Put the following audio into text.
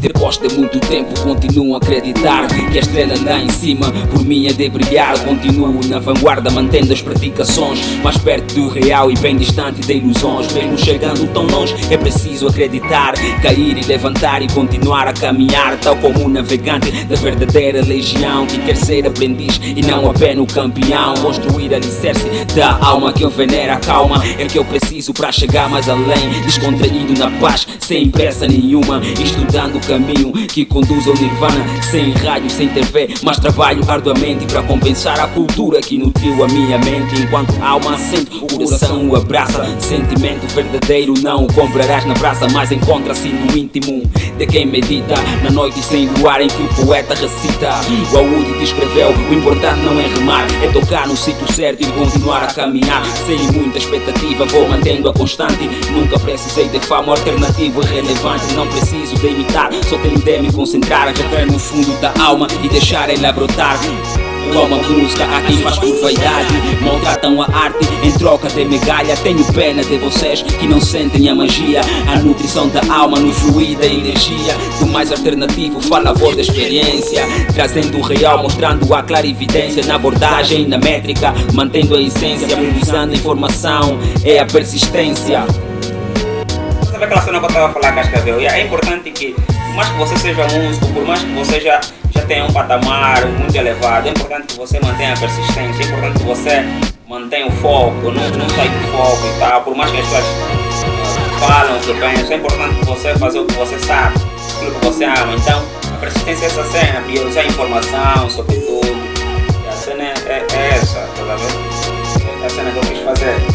Depois de muito tempo continuo a acreditar Que a estrela lá em cima. Por mim é de brilhar Continuo na vanguarda mantendo as predicações. Mais perto do real e bem distante de ilusões. Mesmo chegando tão longe é preciso acreditar Cair e levantar e continuar a caminhar Tal como um navegante da verdadeira legião Que quer ser aprendiz e não apenas o campeão. Construir alicerce da alma que eu venero A calma é que eu preciso para chegar mais além. Descontraído na paz, sem pressa nenhuma Estudando caminho que conduz ao nirvana. Sem rádio, sem TV, mas trabalho arduamente Para compensar a cultura que nutriu a minha mente. Enquanto a alma sente, o coração o abraça. Sentimento verdadeiro não o comprarás na praça Mas encontra-se no íntimo de quem medita. Na noite sem luar em que o poeta recita. O Audi descreveu, o importante não é remar É tocar no sítio certo e continuar a caminhar. Sem muita expectativa, vou mantendo a constante. Nunca precisei de fama alternativa relevante. Não preciso de imitar, só tenho de me concentrar Rever no fundo da alma e deixar ela brotar. A brusca, há quem faz por vaidade. Maltratam a arte em troca de migalha. Tenho pena de vocês que não sentem a magia. A nutrição da alma no fluir da energia. Do mais alternativo fala a voz da experiência. Trazendo o real, mostrando a clarividência. Na abordagem, na métrica, mantendo a essência. Priorizando a informação, é a persistência. Sabe aquela cena que eu estava a falar, Cascavel? É importante que, por mais que você seja músico, por mais que você já, já tenha um patamar muito elevado, é importante que você mantenha a persistência, é importante que você mantenha o foco, não, não saia do foco e tal, por mais que as pessoas eh, falam o que pensam, é importante que você faça o que você sabe, aquilo que você ama. Então, a persistência é essa cena, priorizar a informação sobre tudo. A cena é, é, é essa, tá vendo? É a cena que eu quis fazer.